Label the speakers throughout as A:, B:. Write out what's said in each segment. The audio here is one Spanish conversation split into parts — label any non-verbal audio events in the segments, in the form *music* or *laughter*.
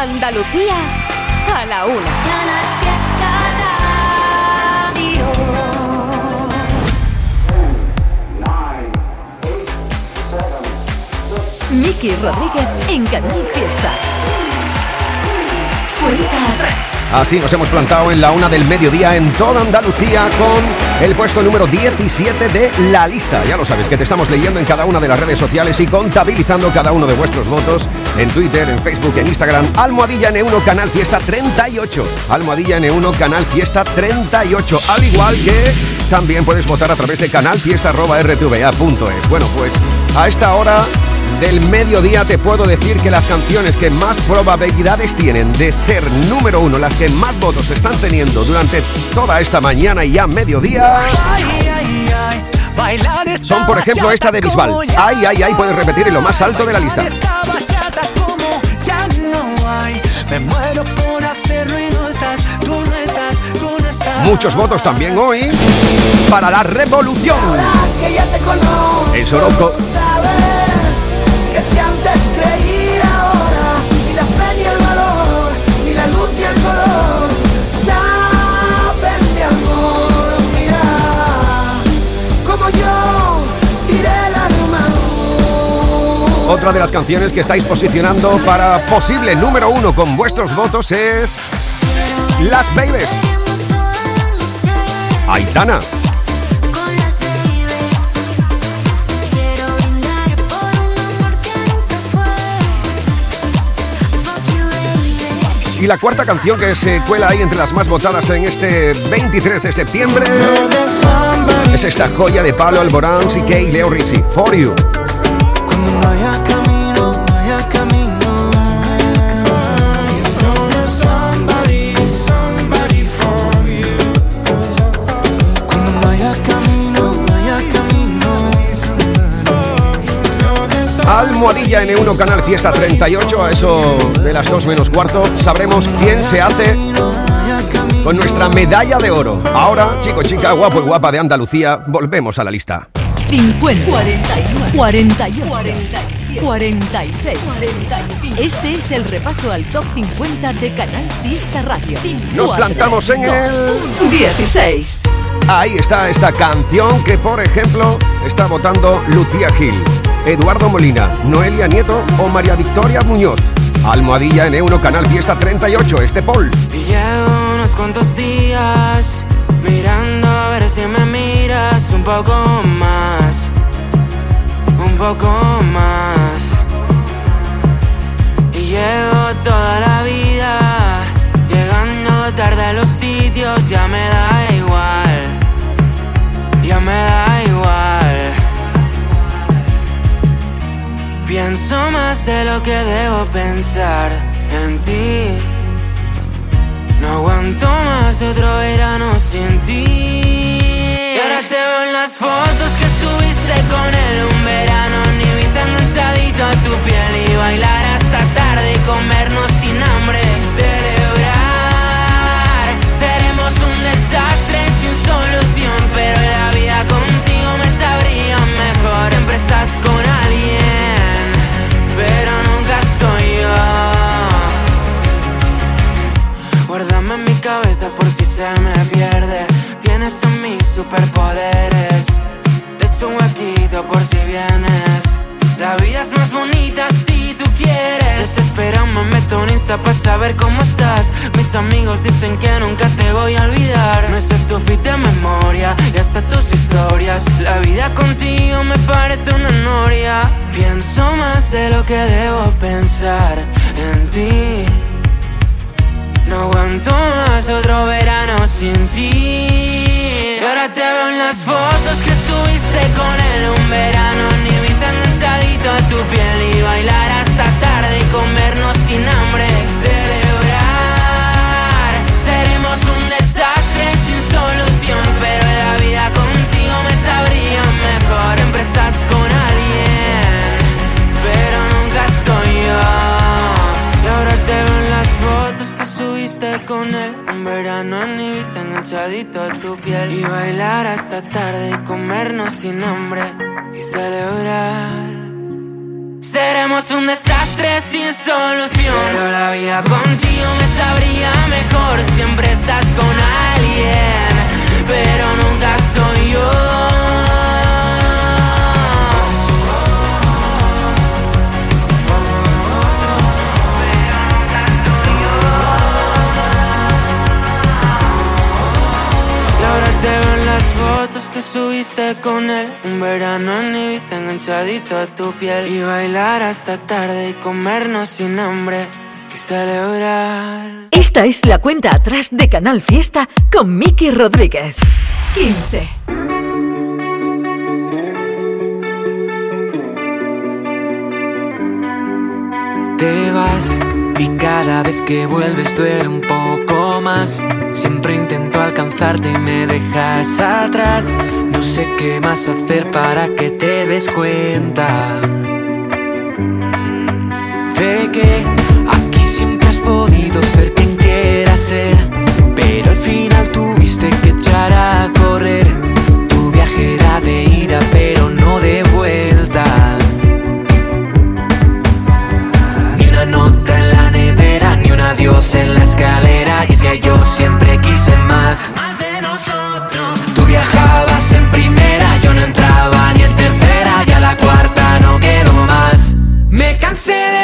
A: Andalucía a la una.
B: Miki Rodríguez en Canal Fiesta. Cuenta atrás.
C: Así nos hemos plantado en la una del mediodía en toda Andalucía con el puesto número 17 de la lista. Ya lo sabes que te estamos leyendo en cada una de las redes sociales y contabilizando cada uno de vuestros votos en Twitter, en Facebook, en Instagram. Almohadilla N1 Canal Fiesta 38. Almohadilla N1 Canal Fiesta 38. Al igual que también puedes votar a través de canalfiesta.rtva.es. Bueno, pues a esta hora del mediodía te puedo decir que las canciones que más probabilidades tienen de ser número uno, las que más votos están teniendo durante toda esta mañana y ya mediodía, son por ejemplo esta de Bisbal. Ay, ay, ay, puedes repetir en lo más alto de la lista. Muchos votos también hoy para la revolución. El Sorozco Otra de las canciones que estáis posicionando para posible número uno con vuestros votos es Las Babies. Aitana. Y la cuarta canción que se cuela ahí entre las más votadas en este 23 de septiembre es esta joya de Pablo Alborán, CK y Leo Rizzi, For You. Almohadilla N1 Canal Fiesta 38, a eso de las 2 menos cuarto, sabremos quién se hace con nuestra medalla de oro. Ahora, chico, chica, guapo y guapa de Andalucía, volvemos a la lista.
B: 50, 41, 48, 47, 46, 45. Este es el repaso al top 50 de Canal Fiesta Radio.
C: Nos plantamos en el
B: 16.
C: Ahí está esta canción que, por ejemplo, está votando Lucía Gil. Eduardo Molina, Noelia Nieto o María Victoria Muñoz. Almohadilla en Euro Canal Fiesta 38, este Paul.
D: llevo unos cuantos días mirando a ver si me miras un poco más, un poco más. Y llevo toda la vida llegando tarde a los sitios, ya me da igual, ya me da igual. Pienso más de lo que debo pensar en ti. No aguanto más otro verano sin ti. Y ahora te veo en las fotos que subiste con él un verano. Ni viste enganchadito a tu piel y bailar hasta tarde y comernos sin hambre. Celebrar, seremos un desastre sin solución. Pero la vida contigo me sabría mejor. Siempre estás con alguien, saber cómo estás. Mis amigos dicen que nunca te voy a olvidar. Me sé tu fit de memoria y hasta tus historias. La vida contigo me parece una noria. Pienso más de lo que debo pensar en ti. No aguanto más otro verano sin ti. Y ahora te veo en las fotos que subiste con él un verano. Ni viste enganchadito a tu piel y bailar hasta tarde y comernos sin hambre. Solución. Pero la vida contigo me sabría mejor. Siempre estás con alguien, pero nunca soy yo. Y ahora te veo en las fotos que subiste con él Un verano ni viste enganchadito a tu piel Y bailar hasta tarde y comernos sin hambre Y celebrar
E: Seremos un desastre sin solución. Pero la vida contigo me sabría mejor. Siempre estás con alguien, pero nunca soy yo. fotos que subiste con él. Un verano en Ibiza enganchadito a tu piel. Y bailar hasta tarde y comernos sin hambre celebrar
B: Esta es la cuenta atrás de Canal Fiesta con Miki Rodríguez 15
E: Te vas y cada vez que vuelves duele un poco más. Siempre intento alcanzarte y me dejas atrás. No sé qué más hacer para que te des cuenta. De que podido ser quien quieras ser. Pero al final tuviste que echar a correr. Tu viaje era de ida, pero no de vuelta. Ni una nota en la nevera, ni un adiós en la escalera. Y es que yo siempre quise más. Más de nosotros. Tú viajabas en primera, yo no entraba ni en tercera. Y a la cuarta no quedo más. Me cansé de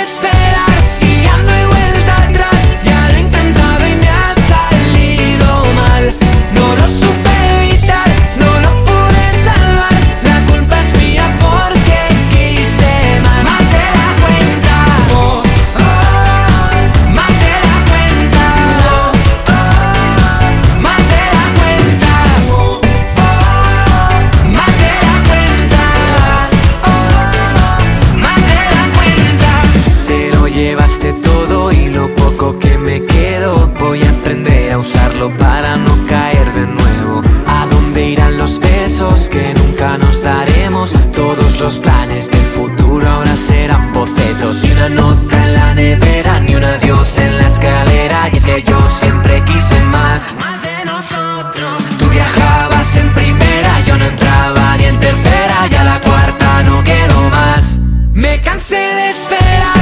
E: Todos los planes del futuro ahora serán bocetos. Ni una nota en la nevera, ni un adiós en la escalera. Y es que yo siempre quise más. Más de nosotros. Tú viajabas en primera, yo no entraba ni en tercera. Y a la cuarta no quedo más. Me cansé de esperar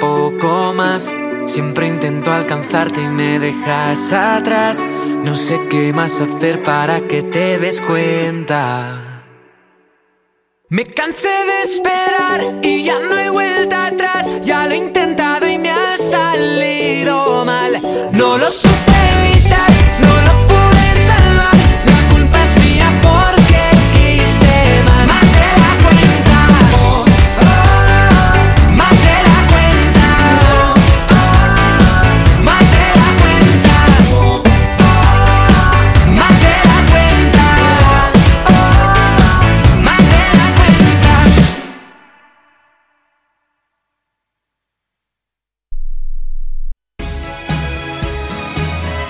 E: poco más. Siempre intento alcanzarte y me dejas atrás. No sé qué más hacer para que te des cuenta. Me cansé de esperar y ya no hay vuelta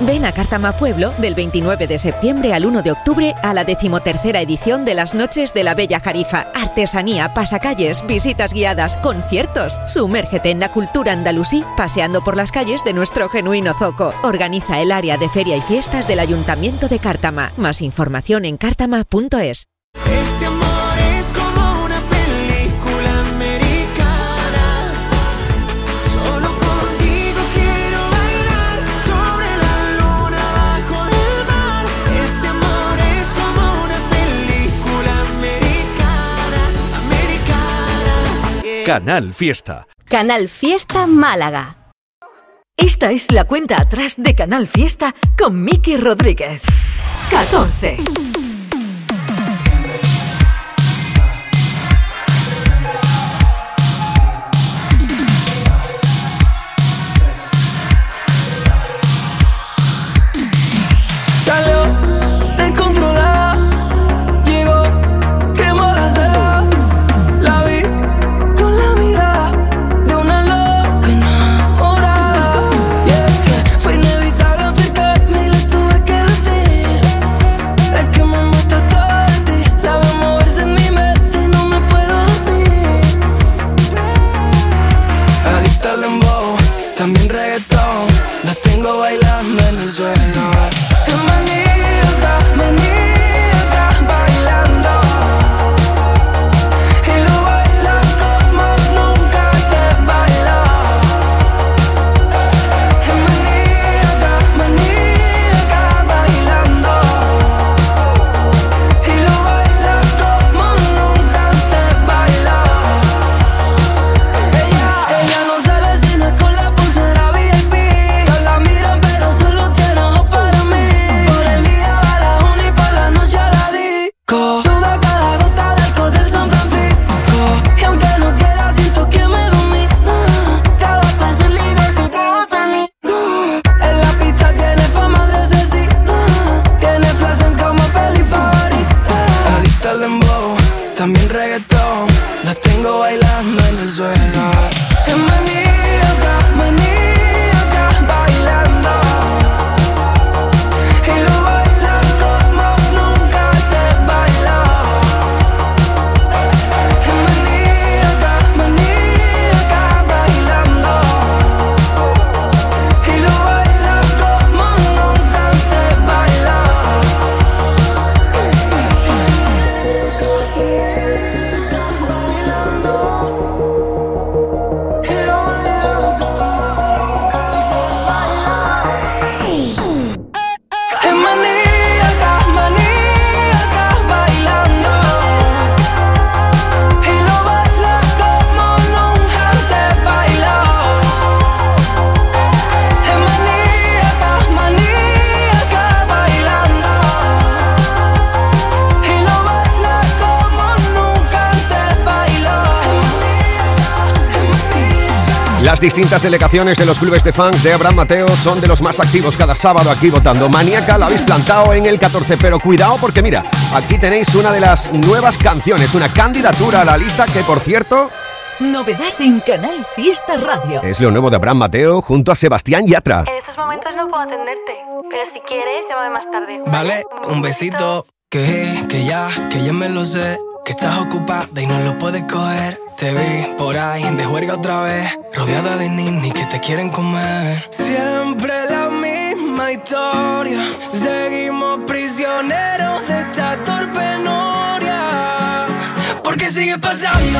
F: Ven a Cártama Pueblo del 29 de septiembre al 1 de octubre a la decimotercera edición de las Noches de la Bella Jarifa. Artesanía, pasacalles, visitas guiadas, conciertos. Sumérgete en la cultura andalusí paseando por las calles de nuestro genuino zoco. Organiza el área de feria y fiestas del Ayuntamiento de Cártama. Más información en cártama.es.
G: Canal Fiesta.
B: Canal Fiesta Málaga.
H: Esta es la cuenta atrás de Canal Fiesta con Miki Rodríguez. 14.
C: Distintas delegaciones de los clubes de fans de Abraham Mateo son de los más activos cada sábado aquí votando. Maníaca la habéis plantado en el 14, pero cuidado porque mira, aquí tenéis una de las nuevas canciones, una candidatura a la lista que por cierto...
H: Novedad en Canal Fiesta Radio.
C: Es lo nuevo de Abraham Mateo junto a Sebastián Yatra.
I: En estos momentos no puedo atenderte, pero si quieres, llámame más tarde.
J: Vale, un besito. Que, que ya, que ya me lo sé. Que estás ocupada y no lo puedes coger. Te vi por ahí de juerga otra vez, rodeada de ninis que te quieren comer. Siempre la misma historia, seguimos prisioneros de esta torpe noria. Porque sigue pasando,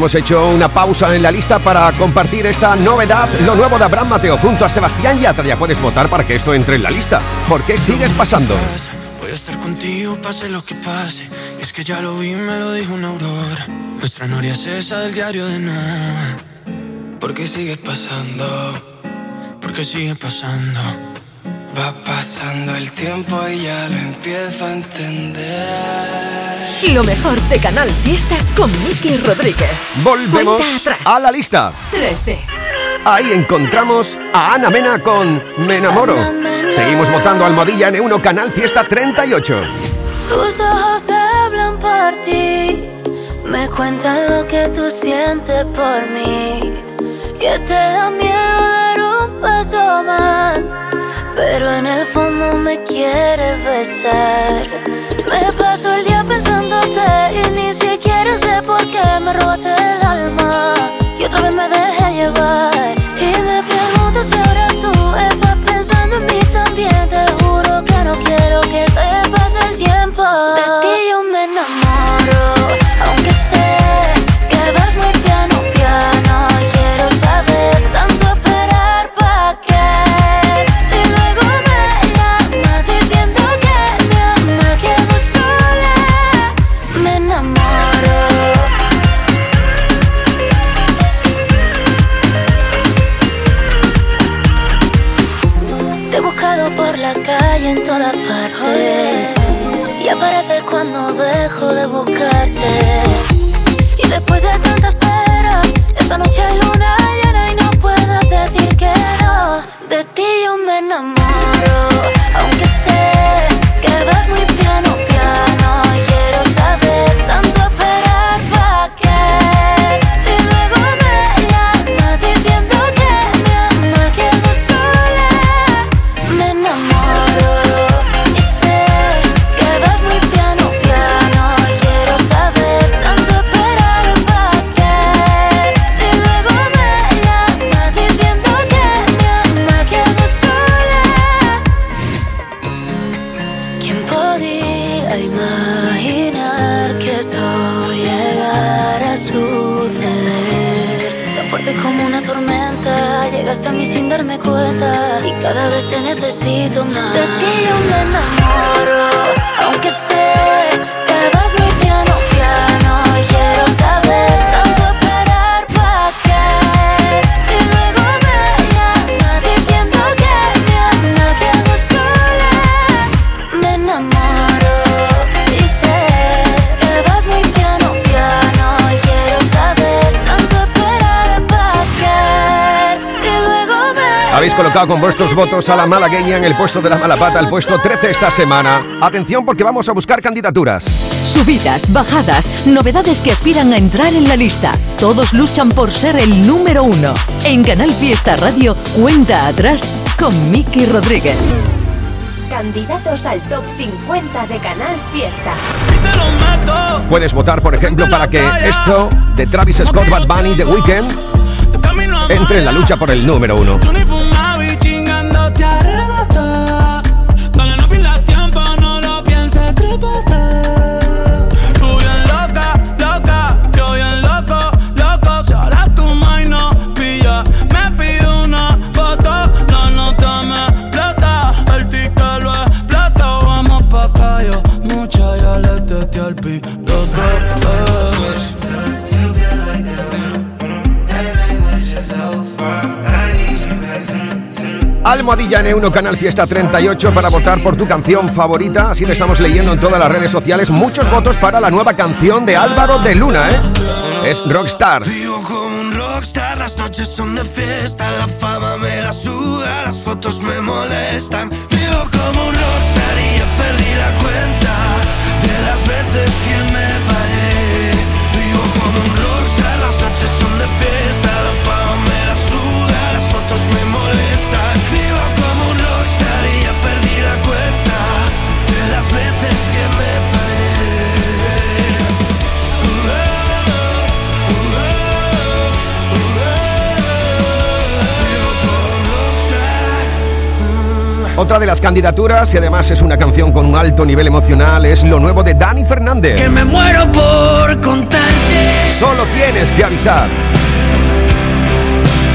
C: Hemos hecho una pausa en la lista para compartir esta novedad, lo nuevo de Abraham Mateo junto a Sebastián Yatra. Ya puedes votar para que esto entre en la lista. ¿Por qué sigues pasando?
K: Voy a estar contigo, pase lo que pase. Y es que ya lo vi, me lo dijo una aurora. Nuestra noria es esa del diario de nada. ¿Por qué sigues pasando? ¿Por qué sigue pasando? Va pasando el tiempo y ya lo empiezo a entender.
B: Lo mejor de Canal Fiesta con Miki Rodríguez.
C: Volvemos a la lista.
B: 13.
C: Ahí encontramos a Ana Mena con Me enamoro. Seguimos votando Almohadilla N1 Canal Fiesta 38.
L: Tus ojos hablan por ti, me cuentan lo que tú sientes por mí. Que te da miedo dar un paso más, pero en el fondo me quieres besar. Me paso el día pensándote y ni siquiera sé por qué me robaste el alma. Y otra vez me dejé llevar
C: Habéis colocado con vuestros votos a la malagueña en el puesto de la mala pata, el puesto 13 esta semana. Atención porque vamos a buscar candidaturas.
B: Subidas, bajadas, novedades que aspiran a entrar en la lista. Todos luchan por ser el número uno. En Canal Fiesta Radio, cuenta atrás con Miki Rodríguez.
A: Candidatos al top 50 de Canal Fiesta.
C: Puedes votar, por ejemplo, para que esto de Travis Scott, Bad Bunny, The Weeknd entre en la lucha por el número uno.
E: got it.
C: Almohadilla N1 Canal Fiesta 38 para votar por tu canción favorita. Así le estamos leyendo en todas las redes sociales. Muchos votos para la nueva canción de Álvaro de Luna, ¿eh? Es Rockstar.
M: Vivo como un rockstar, las noches son de fiesta, la fama me la suda, las fotos me molestan.
C: Otra de las candidaturas, y además es una canción con un alto nivel emocional, es lo nuevo de Dani Fernández.
E: Que me muero por contarte
C: Solo tienes que avisar.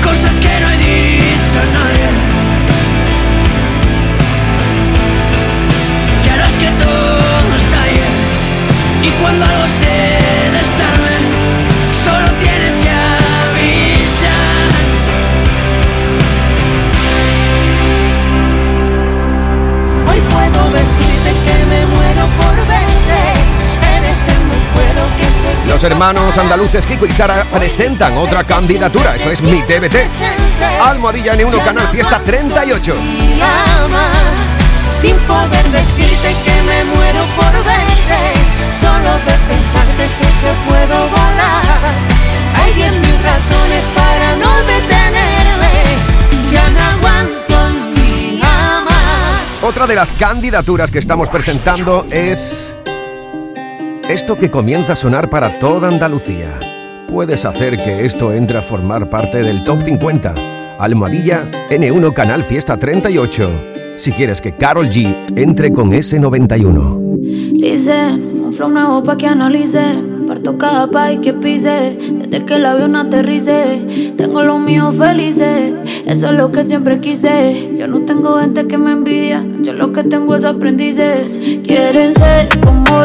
E: cosas que no he dicho a nadie. Que harás que todo estalle y cuando algo se
C: Los hermanos andaluces Kiko y Sara presentan otra candidatura. Eso es Mi TBT. Almohadilla N1 Canal Fiesta 38.
H: más sin poder decirte que me muero por verte. Solo de pensarte sé que puedo volar. Hay diez mil razones para no detenerme. Ya no aguanto ni más.
C: Otra de las candidaturas que estamos presentando es esto que comienza a sonar para toda Andalucía. Puedes hacer que esto entre a formar parte del Top 50. Almohadilla N1 Canal Fiesta 38. Si quieres que Carol G entre con ese 91.
N: Listen, un flow nuevo pa' que analicen. Parto cada país que pise. Desde que el avión aterrice, tengo los míos felices. Eso es lo que siempre quise. Yo no tengo gente que me envidia. Yo lo que tengo es aprendices. Quieren ser como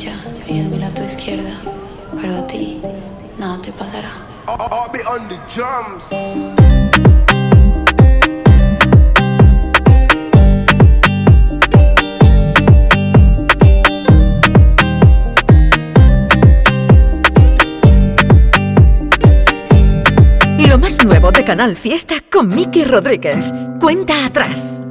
O: derecha mil a tu izquierda, pero a ti nada te pasará.
M: I'll be on the drums.
B: Lo más nuevo de Canal Fiesta con Miki Rodríguez. Cuenta atrás.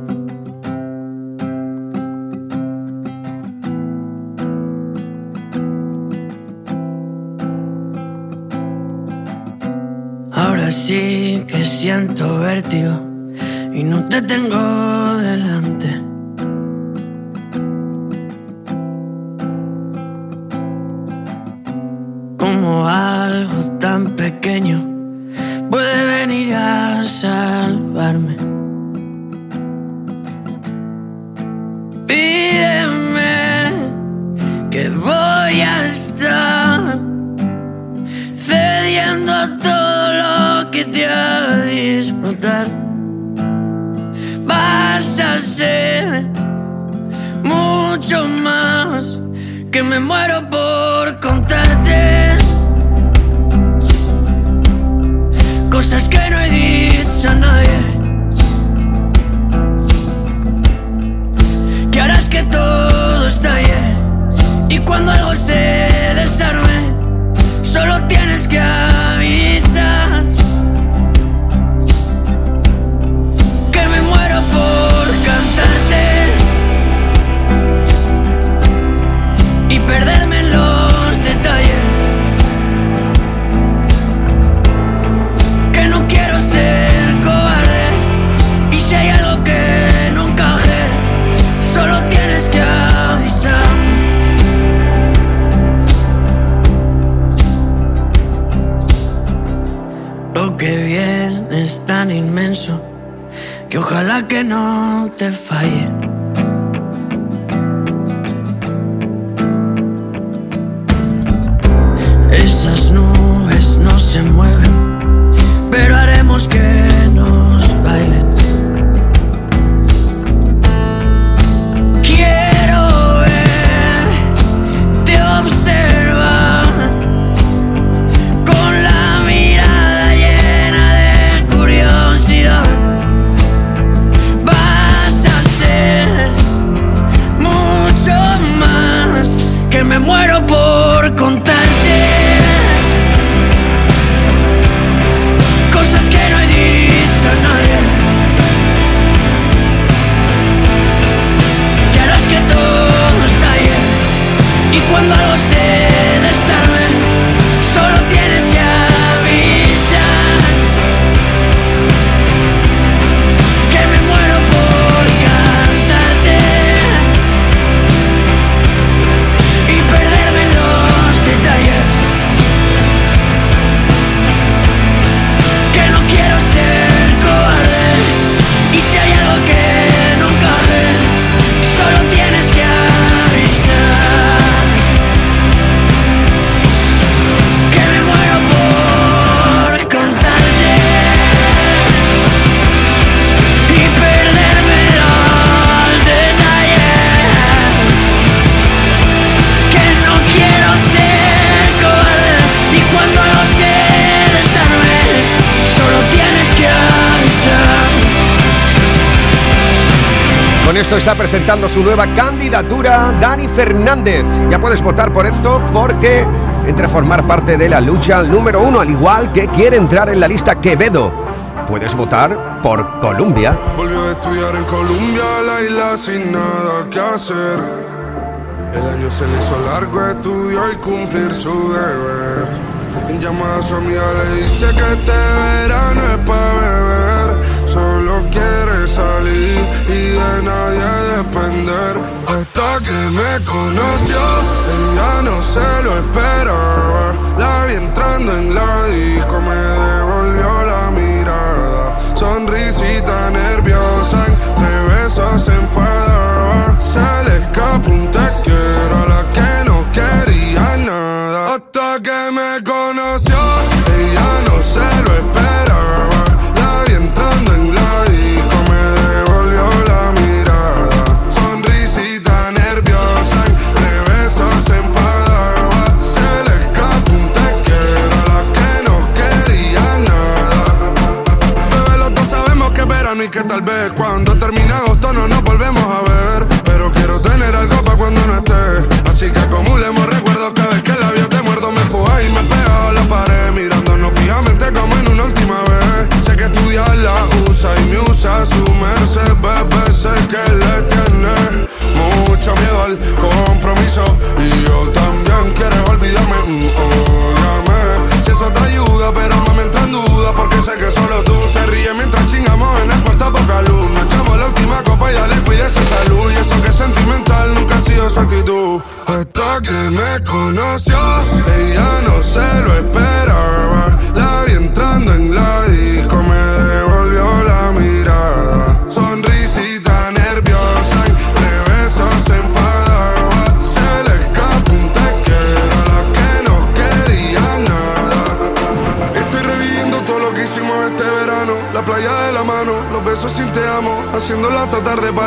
E: Siento vértigo y no te tengo delante. Como algo tan pequeño puede venir a salvarme. Vas a ser mucho más que me muero por contarte. Cosas que no he dicho a nadie. Que harás que todo estalle. Y cuando algo se desarme, solo tienes que que ojalá que no te falle.
C: Esto está presentando su nueva candidatura Dani Fernández. Ya puedes votar por esto porque entra a formar parte de la lucha al número uno, al igual que quiere entrar en la lista Quevedo. Puedes votar por Colombia.
P: Volvió a estudiar en Colombia, la isla sin nada que hacer. El año se le hizo largo, estudió y cumplir su deber. En llamada a su amiga le dice que este verano es para beber. Solo quiere salir y de nadie depender. Hasta que me conoció, ella no se lo esperaba. La vi entrando en la disco, me devolvió la mirada. Sonrisita nerviosa, entre besos se. Se le escapó un te quiero a la que no quería nada. Hasta que me conoció, ella no se comienza a sumerse, bebé, sé que le tiene mucho miedo al compromiso y yo también quieres olvidarme, mm, óyame. Si eso te ayuda, pero no me entra en duda porque sé que solo tú te ríes mientras chingamos en el cuarto poca luz. Nos echamos la última copa y ya le cuide esa salud y eso que es sentimental nunca ha sido su actitud. Hasta que me conoció, ella no se lo esperaba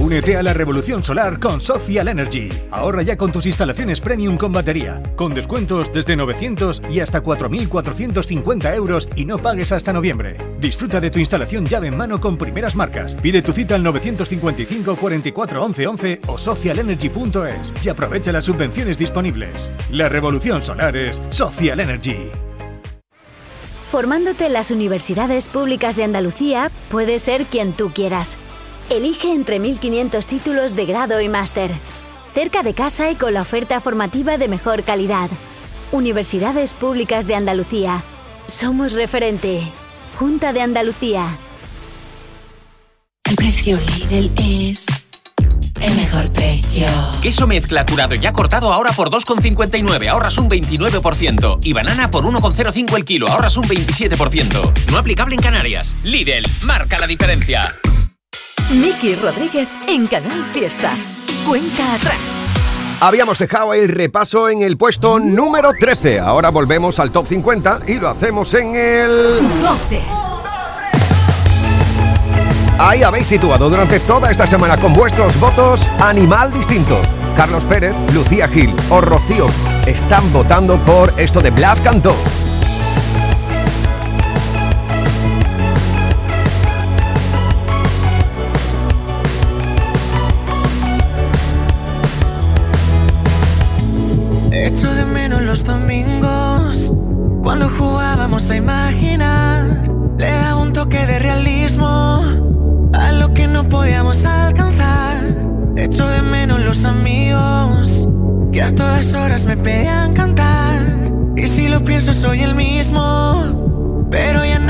Q: Únete a la revolución solar con Social Energy. Ahorra ya con tus instalaciones premium con batería, con descuentos desde 900 y hasta 4.450 euros y no pagues hasta noviembre. Disfruta de tu instalación llave en mano con primeras marcas. Pide tu cita al 955 44 11 11 o socialenergy.es y aprovecha las subvenciones disponibles. La revolución solar es Social Energy.
R: Formándote en las universidades públicas de Andalucía, puedes ser quien tú quieras. Elige entre 1.500 títulos de grado y máster. Cerca de casa y con la oferta formativa de mejor calidad. Universidades Públicas de Andalucía. Somos referente. Junta de Andalucía.
S: El precio Lidl es el mejor precio.
T: Queso mezcla curado ya cortado ahora por 2,59, ahorras un 29%. Y banana por 1,05 el kilo, ahorras un 27%. No aplicable en Canarias. Lidl, marca la diferencia.
B: Miki Rodríguez en Canal Fiesta. Cuenta atrás.
C: Habíamos dejado el repaso en el puesto número 13. Ahora volvemos al top 50 y lo hacemos en el
B: 12.
C: Ahí habéis situado durante toda esta semana con vuestros votos Animal Distinto. Carlos Pérez, Lucía Gil o Rocío están votando por esto de Blas Cantó.
D: Todas horas me pedían cantar. Y si lo pienso, soy el mismo, pero ya nada,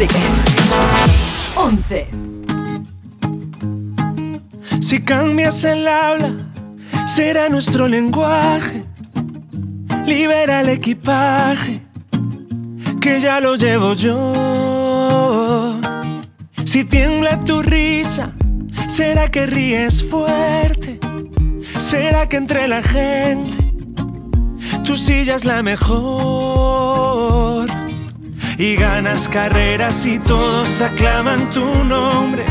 B: Rodríguez. 11.
U: Si cambias el habla, será nuestro lenguaje. Libera el equipaje, que ya lo llevo yo. Si tiembla tu risa, será que ríes fuerte. Será que entre la gente tu silla es la mejor. Y ganas carreras y todos aclaman tu nombre.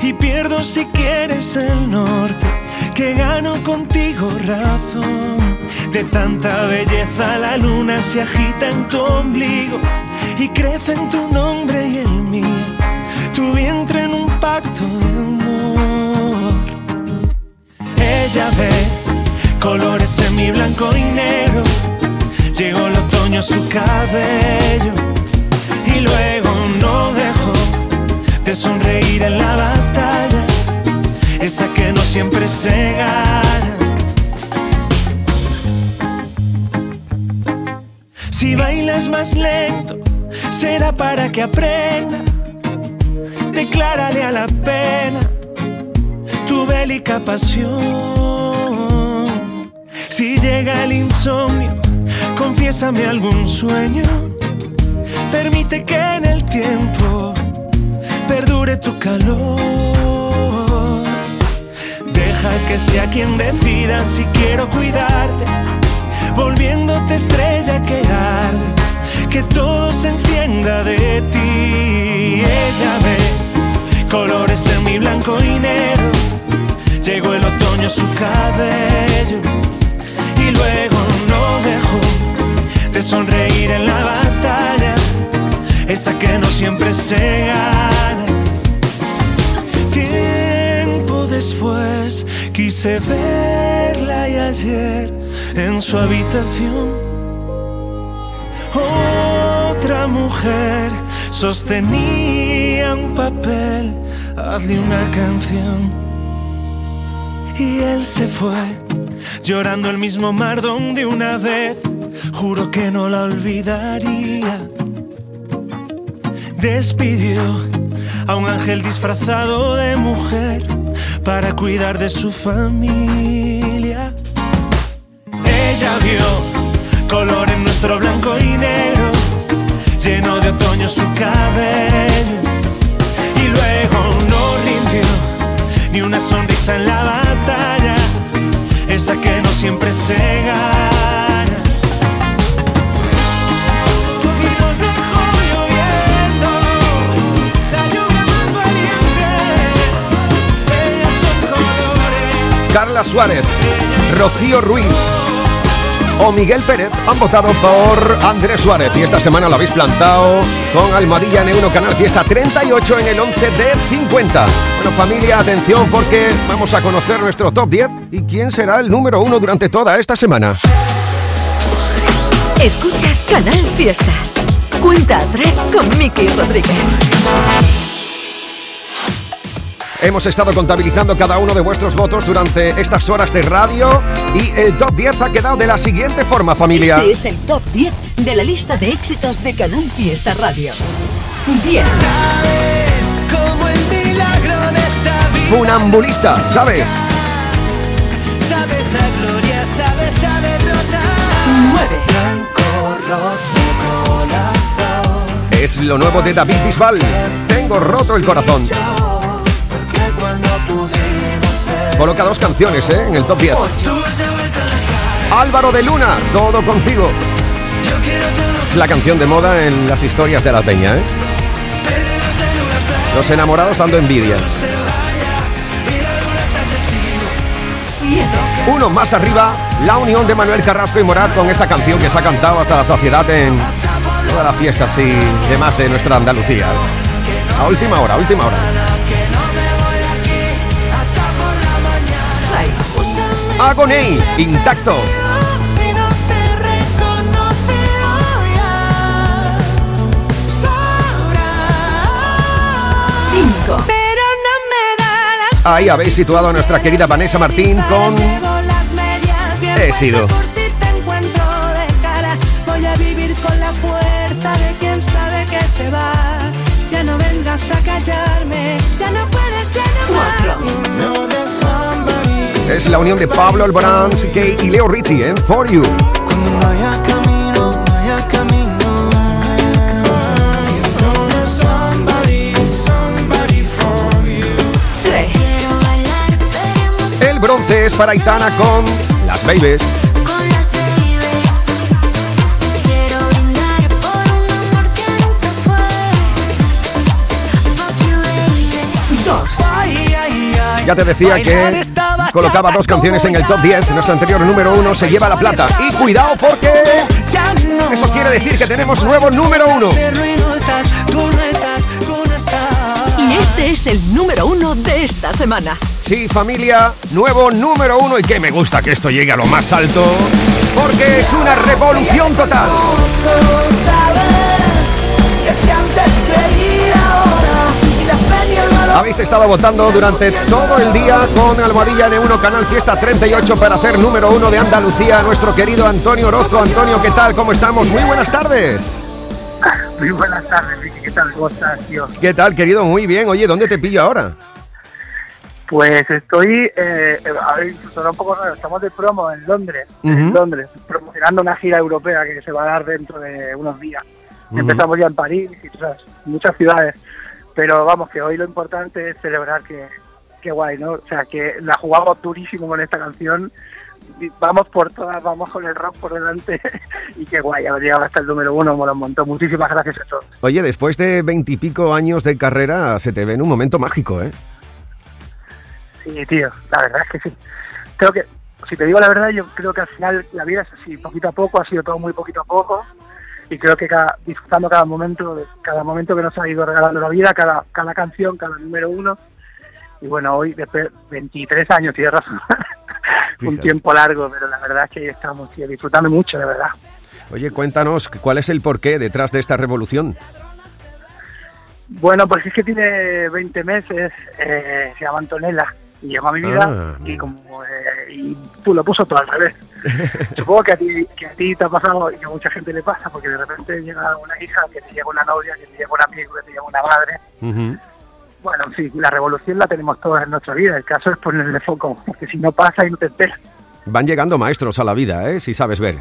U: Y pierdo si quieres el norte, que gano contigo razón. De tanta belleza la luna se agita en tu ombligo y crece en tu nombre y el mío. Tu vientre en un pacto de amor. Ella ve colores semi blanco y negro. Llegó el otoño a su cabello y luego no dejó de sonreír en la batalla, esa que no siempre se gana. Si bailas más lento, será para que aprenda. Declárale a la pena tu bélica pasión. Si llega el insomnio, confiésame algún sueño. Permite que en el tiempo perdure tu calor. Deja que sea quien decida si quiero cuidarte, volviéndote estrella que arde, que todo se entienda de ti. Ella ve colores en mi blanco y negro. Llegó el otoño a su cabello y luego no dejó de sonreír en la batalla, esa que no siempre se gana. Tiempo después quise verla y ayer en su habitación otra mujer sostenía un papel, hazle una canción. Y él se fue, llorando el mismo mar donde una vez juro que no la olvidaría. Despidió a un ángel disfrazado de mujer para cuidar de su familia. Ella vio color en nuestro blanco y negro, lleno de otoño su cabello. Y luego no rindió ni una sonrisa en la batalla, esa que no siempre se gana.
C: Carla Suárez, Rocío Ruiz o Miguel Pérez han votado por Andrés Suárez y esta semana lo habéis plantado con Almadilla en 1 Canal Fiesta 38 en el 11 de 50. Bueno familia, atención porque vamos a conocer nuestro top 10 y quién será el número uno durante toda esta semana.
B: Escuchas Canal Fiesta. Cuenta atrás con Miki Rodríguez.
C: Hemos estado contabilizando cada uno de vuestros votos durante estas horas de radio y el top 10 ha quedado de la siguiente forma, familia.
B: Este es el top 10 de la lista de éxitos de Canal Fiesta Radio. 10.
H: Como el milagro de esta vida.
C: Funambulista, ¿sabes?
H: Sabes a gloria, sabes a derrota.
B: 9.
H: Blanco roto corazón.
C: Es lo nuevo de David Bisbal. Tengo roto el corazón. Coloca dos canciones ¿eh? en el top 10. Álvaro de Luna, todo contigo. Es la canción de moda en las historias de la peña, ¿eh? Los enamorados dando envidia.
B: 7.
C: Uno más arriba, la unión de Manuel Carrasco y Morat con esta canción que se ha cantado hasta la saciedad en todas las fiestas y demás de nuestra Andalucía. A última hora, última hora. Agoné, intacto.
H: Cinco.
C: Ahí habéis situado a nuestra querida Vanessa Martín con He sido.
H: Ya no vengas a callarme, ya no puedes,
C: es la unión de Pablo Alborán, CK y Leo Richie en For You. El bronce es para Aitana con Las Babies. Ya te decía que colocaba dos canciones en el top 10. Nuestro anterior número uno se lleva la plata. Y cuidado porque eso quiere decir que tenemos nuevo número uno.
B: Y este es el número uno de esta semana.
C: Sí, familia, nuevo número uno y que me gusta que esto llegue a lo más alto, porque es una revolución total. Habéis estado votando durante todo el día con Almohadilla N1 Canal Fiesta 38 para hacer número uno de Andalucía, nuestro querido Antonio Orozco. Antonio, ¿qué tal? ¿Cómo estamos? Muy buenas tardes.
V: Muy buenas tardes, Vicky. ¿Qué tal? ¿Cómo estás, tío?
C: ¿Qué tal, querido? Muy bien. Oye, ¿dónde te pillo ahora?
V: Pues estoy, eh, a ver, suena un poco raro, estamos de promo en Londres, en. Londres, promocionando una gira europea que se va a dar dentro de unos días. Empezamos ya en París y muchas ciudades, pero vamos, que hoy lo importante es celebrar que, que guay, ¿no? O sea, que la jugamos durísimo con esta canción, vamos por todas, vamos con el rock por delante *laughs* y qué guay, haber llegado hasta el número uno, me lo montó. Muchísimas gracias a todos.
C: Oye, después de veintipico años de carrera, se te ve en un momento mágico, ¿eh?
V: Sí, tío, la verdad es que sí. Creo que, si te digo la verdad, yo creo que al final la vida es así, poquito a poco, ha sido todo muy poquito a poco. Y creo que cada, disfrutando cada momento, cada momento que nos ha ido regalando la vida, cada, cada canción, cada número uno. Y bueno, hoy, después de 23 años, tienes razón. *laughs* Un tiempo largo, pero la verdad es que ahí estamos, tío, disfrutando mucho, de verdad.
C: Oye, cuéntanos, ¿cuál es el porqué detrás de esta revolución?
V: Bueno, pues es que tiene 20 meses, eh, se llama Antonella, y llegó a mi vida
C: Ah,
V: y como eh, y tú lo puso todo al revés. *laughs* Supongo que a ti que a ti te ha pasado y que a mucha gente le pasa, porque de repente llega una hija, que te llega una novia, que te llega un amigo, que te llega una madre. Bueno, sí, la revolución la tenemos todos en nuestra vida. El caso es ponerle foco, porque si no pasa y no te enteras.
C: Van llegando maestros a la vida, ¿eh? Si sabes ver.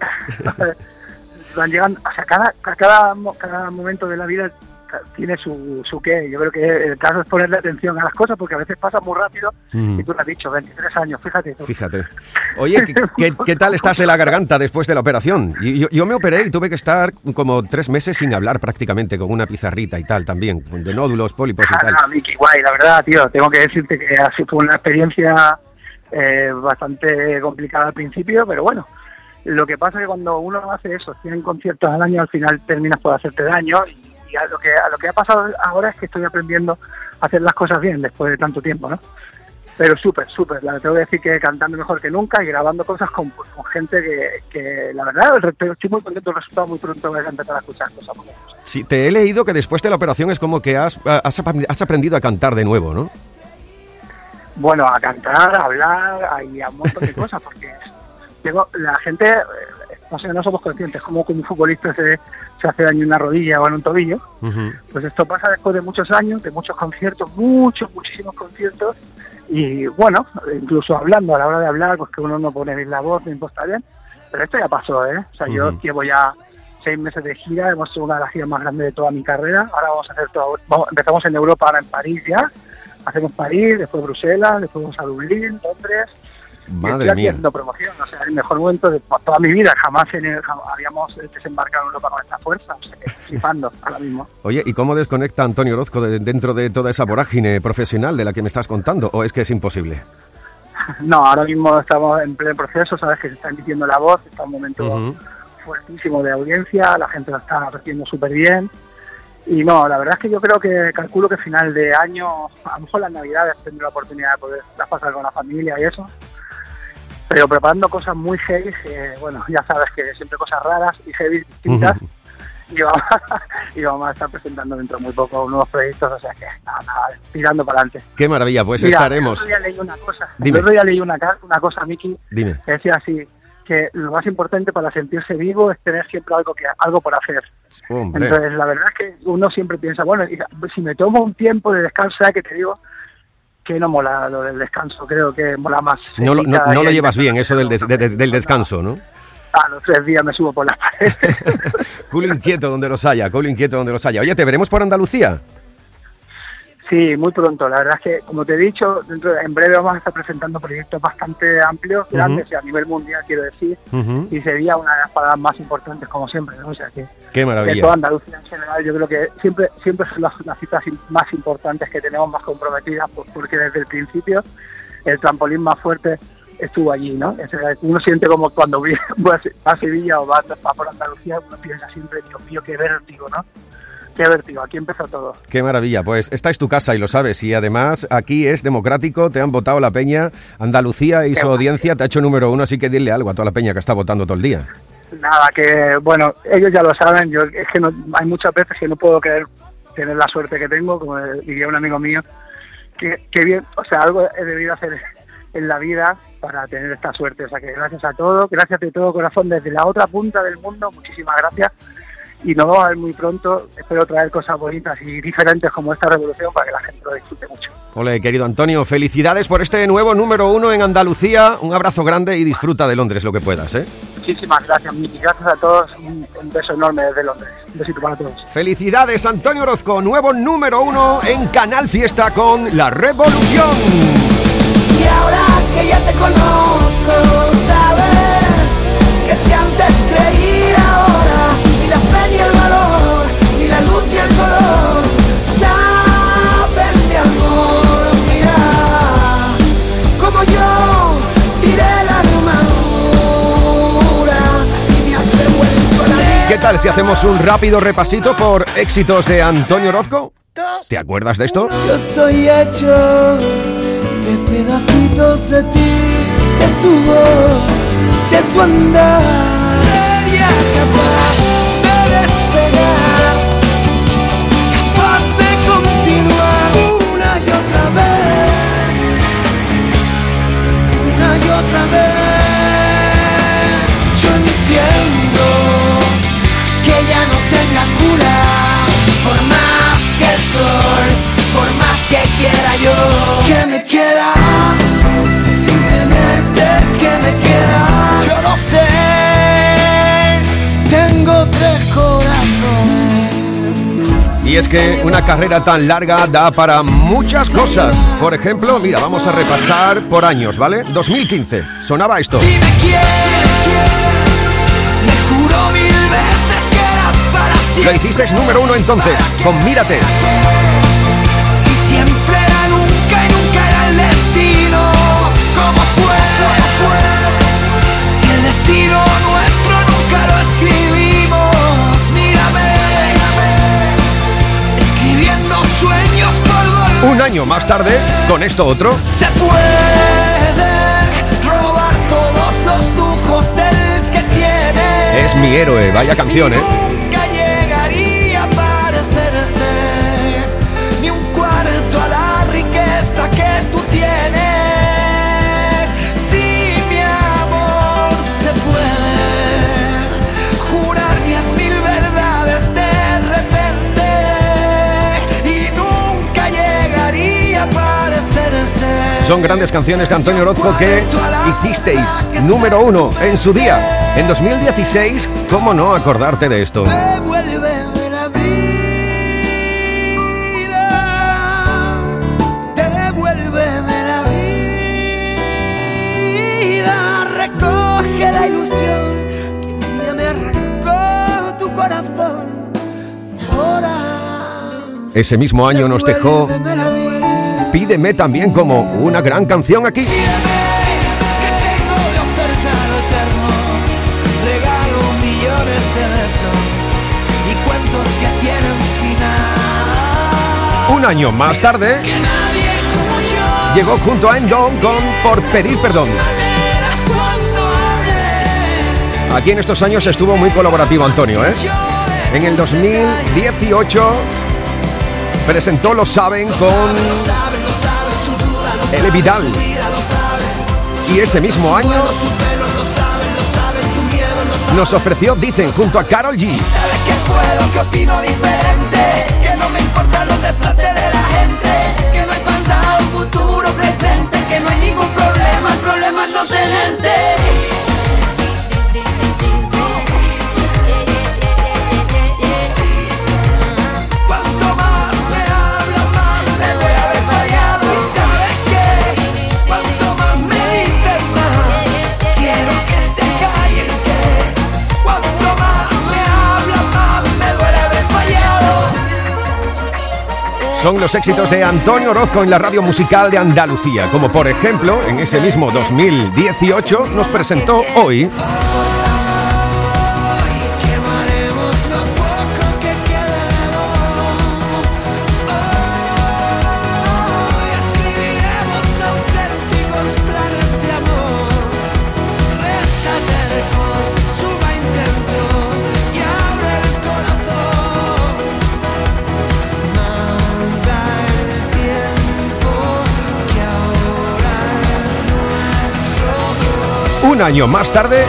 C: *laughs*
V: Van llegando, o sea, cada, cada, cada momento de la vida tiene su, su qué. Yo creo que el caso es ponerle atención a las cosas, porque a veces pasa muy rápido y tú lo has dicho, 23 años, fíjate. tú.
C: Fíjate. Oye, ¿qué, *laughs* qué, qué tal estás de la garganta después de la operación? Yo, yo me operé y tuve que estar como tres meses sin hablar prácticamente, con una pizarrita y tal también, de nódulos, pólipos y tal.
V: Ah, Vicky, guay, la verdad, tío, tengo que decirte que ha sido una experiencia eh, bastante complicada al principio, pero bueno, lo que pasa es que cuando uno hace eso, 100 conciertos al año, al final terminas por hacerte daño y, y a, lo que, a lo que ha pasado ahora es que estoy aprendiendo a hacer las cosas bien después de tanto tiempo, ¿no? Pero súper, súper, la tengo que decir que cantando mejor que nunca y grabando cosas con, pues, con gente que, que, la verdad, estoy muy contento del resultado, muy pronto voy a empezar a escuchar cosas.
C: Sí, te he leído que después de la operación es como que has, has, ap- has aprendido a cantar de nuevo, ¿no?
V: bueno, a cantar, a hablar y a un montón de cosas, porque *laughs* tengo, la gente, no sé, no somos conscientes, como que un futbolista se, se hace daño en una rodilla o en un tobillo, pues esto pasa después de muchos años, de muchos conciertos, muchos, muchísimos conciertos, y bueno, incluso hablando, a la hora de hablar, pues que uno no pone bien la voz, no imposta bien, pero esto ya pasó, ¿eh? O sea, yo llevo ya seis meses de gira, hemos hecho una de las giras más grandes de toda mi carrera, ahora vamos a hacer todo, vamos- empezamos en Europa, ahora en París ya, hacemos París, después Bruselas, después vamos a Dublín, Londres,
C: Madre
V: estoy
C: mía.
V: haciendo promoción, o sea, el mejor momento de pues, toda mi vida, jamás en el- jam- habíamos desembarcado en Europa con esta fuerza, o sea, flipando *laughs* ahora mismo.
C: Oye, ¿y cómo desconecta Antonio Orozco de- dentro de toda esa vorágine profesional de la que me estás contando? ¿O es que es imposible? *laughs*
V: No, ahora mismo estamos en pleno proceso, sabes que se está emitiendo la voz, está un momento fuertísimo de audiencia, la gente lo está recibiendo súper bien. Y no, la verdad es que yo creo que calculo que final de año, a lo mejor las navidades tendré la oportunidad de poder pasar con la familia y eso. Pero preparando cosas muy heavy, que, bueno, ya sabes que siempre cosas raras y heavy distintas. Y vamos, *laughs* y vamos a estar presentando dentro de muy poco nuevos proyectos, o sea que nada, nada, tirando para adelante.
C: Qué maravilla, pues
V: Mira,
C: estaremos.
V: Día leí una cosa,
C: Dime.
V: otro día leí una, una cosa, Miki,
C: Dime.
V: que decía así, que lo más importante para sentirse vivo es tener siempre algo que algo por hacer.
C: Hombre.
V: Entonces, la verdad es que uno siempre piensa, bueno, si me tomo un tiempo de descanso, ¿sabes qué te digo? Que no mola lo del descanso, creo que mola más.
C: No, lo- no- no lo llevas bien, eso del, des- de- de- del descanso, ¿no?
V: A los tres días me subo por las paredes. *laughs*
C: Culo inquieto donde los haya, culo inquieto donde los haya. Oye, ¿te veremos por Andalucía?
V: Sí, muy pronto. La verdad es que, como te he dicho, dentro de- en breve vamos a estar presentando proyectos bastante amplios, grandes y a nivel mundial, quiero decir. Y sería una de las paradas más importantes, como siempre. ¿no? O sea que
C: Qué maravilla.
V: toda Andalucía en general, yo creo que siempre siempre son las, las citas más importantes que tenemos, más comprometidas, por- porque desde el principio el trampolín más fuerte estuvo allí, ¿no? Uno siente como cuando *laughs* va a Sevilla o va, va por Andalucía, uno piensa siempre, Dios mío, qué vértigo, ¿no? Qué vértigo, aquí empezó todo.
C: Qué maravilla, pues esta es tu casa y lo sabes. Y además aquí es democrático, te han votado la peña. Andalucía y su audiencia te ha hecho número uno, así que dile algo a toda la peña que está votando todo el día.
V: Nada, que bueno, ellos ya lo saben, yo es que no, hay muchas veces que no puedo creer tener la suerte que tengo, como diría un amigo mío, que, que bien, o sea, algo he debido hacer en la vida para tener esta suerte, o sea que gracias a todos, gracias de todo corazón desde la otra punta del mundo, muchísimas gracias y nos vamos a ver muy pronto, espero traer cosas bonitas y diferentes como esta revolución para que la gente lo disfrute mucho.
C: Ole, querido Antonio, felicidades por este nuevo número uno en Andalucía. Un abrazo grande y disfruta de Londres lo que puedas, ¿eh?
V: Muchísimas gracias, Miki, gracias a todos, un, un beso enorme desde Londres, un besito para todos.
C: Felicidades, Antonio Orozco, nuevo número uno en Canal Fiesta con La Revolución.
H: Y ahora que ya te conozco, sabes que si antes creía ahora, ni el valor, ni la luz ni el color, saben de amor. Mira, como yo tiré la armadura y me has devuelto la vida.
C: ¿Qué tal si hacemos un rápido repasito por éxitos de Antonio Orozco? ¿Te acuerdas de esto?
H: Yo estoy hecho de pedacitos de ti, de tu voz, de tu andar. Sería capaz otra vez.
C: Es que una carrera tan larga da para muchas cosas. Por ejemplo, mira, vamos a repasar por años, ¿vale? 2015, sonaba esto.
H: Me juro mil veces que era para
C: Lo
H: siempre.
C: hiciste número uno entonces, con Mírate. Un año más tarde, con esto otro.
H: Se puede robar todos los lujos del que tiene.
C: Es mi héroe, vaya canción, ¿eh? Son grandes canciones de Antonio Orozco que hicisteis número uno en su día. En 2016, ¿cómo no acordarte de esto?
H: Devuélveme la vida, devuélveme la vida, recoge la ilusión que un día me arrancó tu corazón. Ahora
C: Ese mismo año nos dejó. Pídeme también como una gran canción aquí. Un año más tarde, llegó junto a Endon con Por Pedir Perdón. Aquí en estos años estuvo muy colaborativo Antonio, ¿eh? En el 2018 presentó Lo Saben con Ele Vidal. Y ese mismo año nos ofreció Dicen junto a Carol G. son los éxitos de Antonio Orozco en la radio musical de Andalucía, como por ejemplo en ese mismo 2018 nos presentó hoy año más tarde,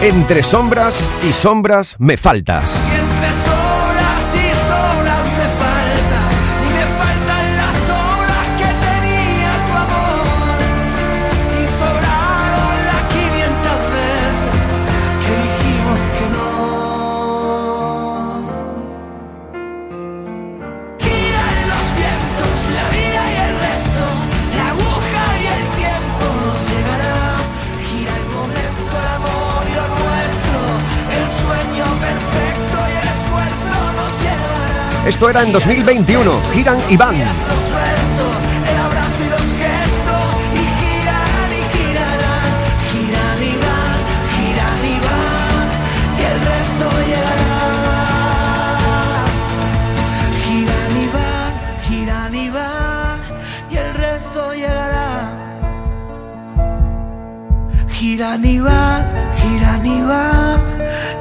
C: entre sombras y sombras me faltas. Esto era en 2021. Giran y van.
H: giran y van, giran y van,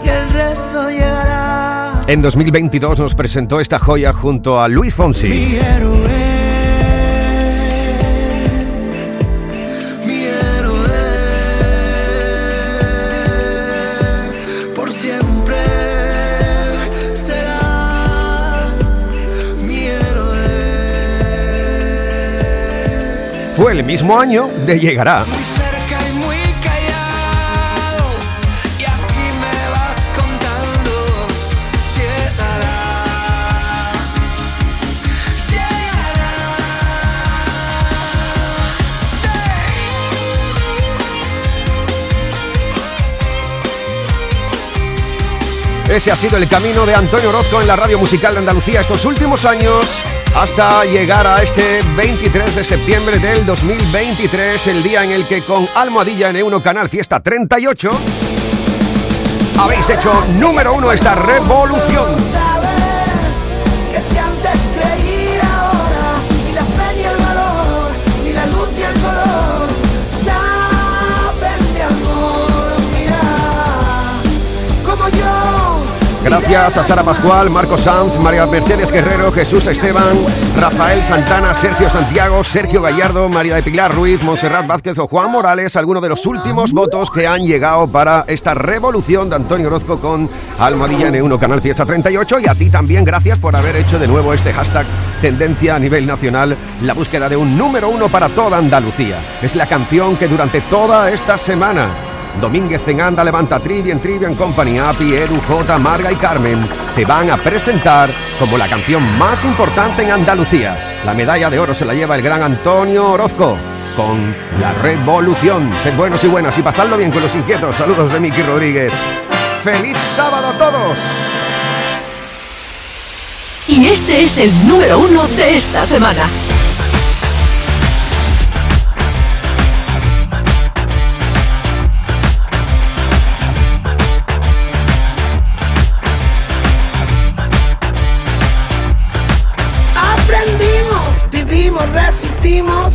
H: y el resto llegará.
C: En 2022 nos presentó esta joya junto a Luis Fonsi.
H: Mi héroe, mi héroe, por siempre serás mi héroe.
C: Fue el mismo año de Llegará. Ese ha sido el camino de Antonio Orozco en la radio musical de Andalucía estos últimos años hasta llegar a este 23 de septiembre del 2023, el día en el que con Almohadilla en E1 Canal Fiesta 38 habéis hecho número uno esta revolución. Gracias a Sara Pascual, Marco Sanz, María Mercedes Guerrero, Jesús Esteban, Rafael Santana, Sergio Santiago, Sergio Gallardo, María de Pilar Ruiz, Monserrat Vázquez o Juan Morales, algunos de los últimos votos que han llegado para esta revolución de Antonio Orozco con Almohadilla N1 Canal Fiesta 38 y a ti también gracias por haber hecho de nuevo este hashtag tendencia a nivel nacional, la búsqueda de un número uno para toda Andalucía. Es la canción que durante toda esta semana Domínguez en Anda, Levanta Trivian, Trivian Company, Api, Edu, J, Marga y Carmen te van a presentar como la canción más importante en Andalucía. La medalla de oro se la lleva el gran Antonio Orozco con La Revolución. Sed buenos y buenas y pasadlo bien con los inquietos. Saludos de Miki Rodríguez. ¡Feliz sábado a todos!
B: Y este es el número uno de esta semana.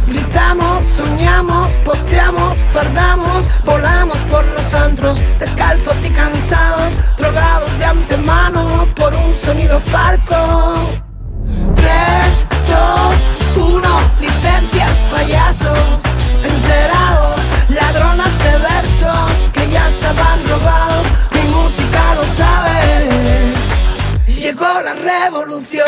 H: Gritamos, soñamos, posteamos, fardamos, volamos por los antros, descalzos y cansados, drogados de antemano por un sonido parco. 3, 2, 1, licencias, payasos, enterados, ladronas de versos que ya estaban robados, mi música lo sabe, llegó la revolución.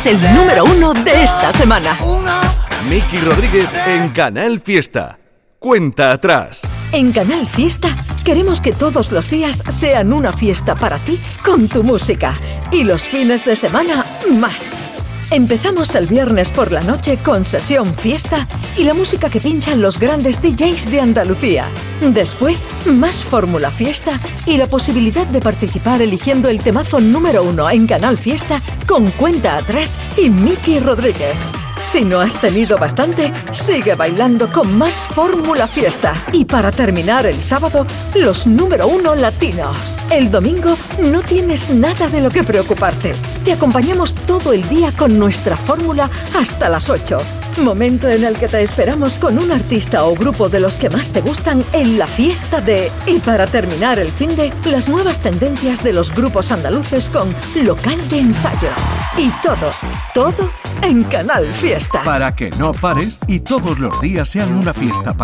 B: Es el número uno de esta semana.
W: Miki Rodríguez en Canal Fiesta. Cuenta atrás.
B: En Canal Fiesta queremos que todos los días sean una fiesta para ti con tu música y los fines de semana más. Empezamos el viernes por la noche con sesión fiesta y la música que pinchan los grandes DJs de Andalucía. Después, más fórmula fiesta y la posibilidad de participar eligiendo el temazo número uno en Canal Fiesta con cuenta atrás y Miki Rodríguez. Si no has tenido bastante, sigue bailando con más Fórmula Fiesta. Y para terminar el sábado, los número uno latinos. El domingo no tienes nada de lo que preocuparte. Te acompañamos todo el día con nuestra fórmula hasta las 8. Momento en el que te esperamos con un artista o grupo de los que más te gustan en la fiesta de... Y para terminar el fin de, las nuevas tendencias de los grupos andaluces con local de ensayo. Y todo, todo en Canal Fiesta.
W: Para que no pares y todos los días sean una fiesta para